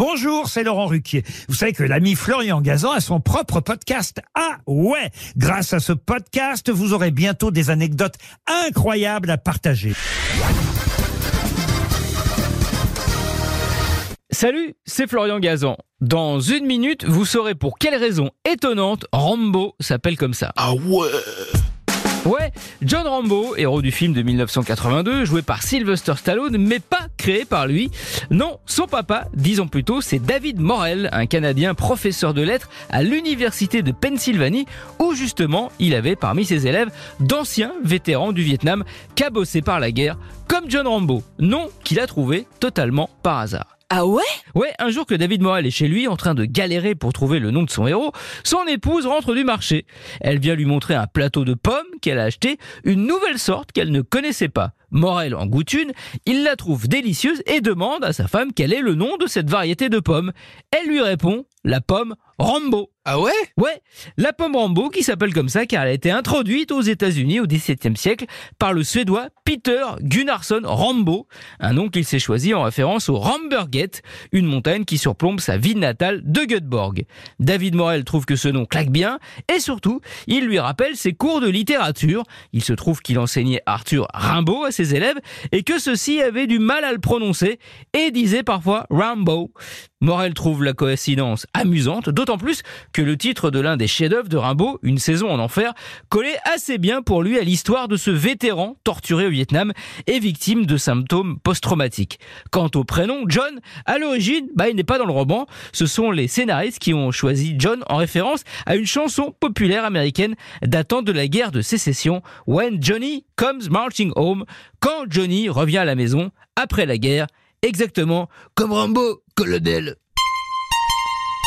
Bonjour, c'est Laurent Ruquier. Vous savez que l'ami Florian Gazan a son propre podcast. Ah ouais Grâce à ce podcast, vous aurez bientôt des anecdotes incroyables à partager. Salut, c'est Florian Gazan. Dans une minute, vous saurez pour quelle raison étonnante Rambo s'appelle comme ça. Ah ouais Ouais, John Rambo, héros du film de 1982, joué par Sylvester Stallone, mais pas créé par lui. Non, son papa, disons plutôt, c'est David Morel, un Canadien professeur de lettres à l'université de Pennsylvanie, où justement il avait parmi ses élèves d'anciens vétérans du Vietnam cabossés par la guerre, comme John Rambo, nom qu'il a trouvé totalement par hasard. Ah ouais? Ouais, un jour que David Morel est chez lui en train de galérer pour trouver le nom de son héros, son épouse rentre du marché. Elle vient lui montrer un plateau de pommes qu'elle a acheté, une nouvelle sorte qu'elle ne connaissait pas. Morel en goûte une, il la trouve délicieuse et demande à sa femme quel est le nom de cette variété de pommes. Elle lui répond la pomme Rambo. Ah ouais? Ouais, la pomme Rambo qui s'appelle comme ça car elle a été introduite aux États-Unis au XVIIe siècle par le Suédois Peter Gunnarsson Rambo, un nom qu'il s'est choisi en référence au Ramberget, une montagne qui surplombe sa ville natale de Göteborg. David Morel trouve que ce nom claque bien et surtout, il lui rappelle ses cours de littérature. Il se trouve qu'il enseignait Arthur Rimbaud à ses élèves et que ceux-ci avaient du mal à le prononcer et disaient parfois Rambo. Morel trouve la coïncidence amusante, d'autant plus que le titre de l'un des chefs-d'œuvre de Rimbaud, Une saison en enfer, collait assez bien pour lui à l'histoire de ce vétéran torturé au Vietnam et victime de symptômes post-traumatiques. Quant au prénom John, à l'origine, bah, il n'est pas dans le roman. Ce sont les scénaristes qui ont choisi John en référence à une chanson populaire américaine datant de la guerre de sécession, When Johnny Comes Marching Home, quand Johnny revient à la maison après la guerre, exactement comme Rambo, colonel.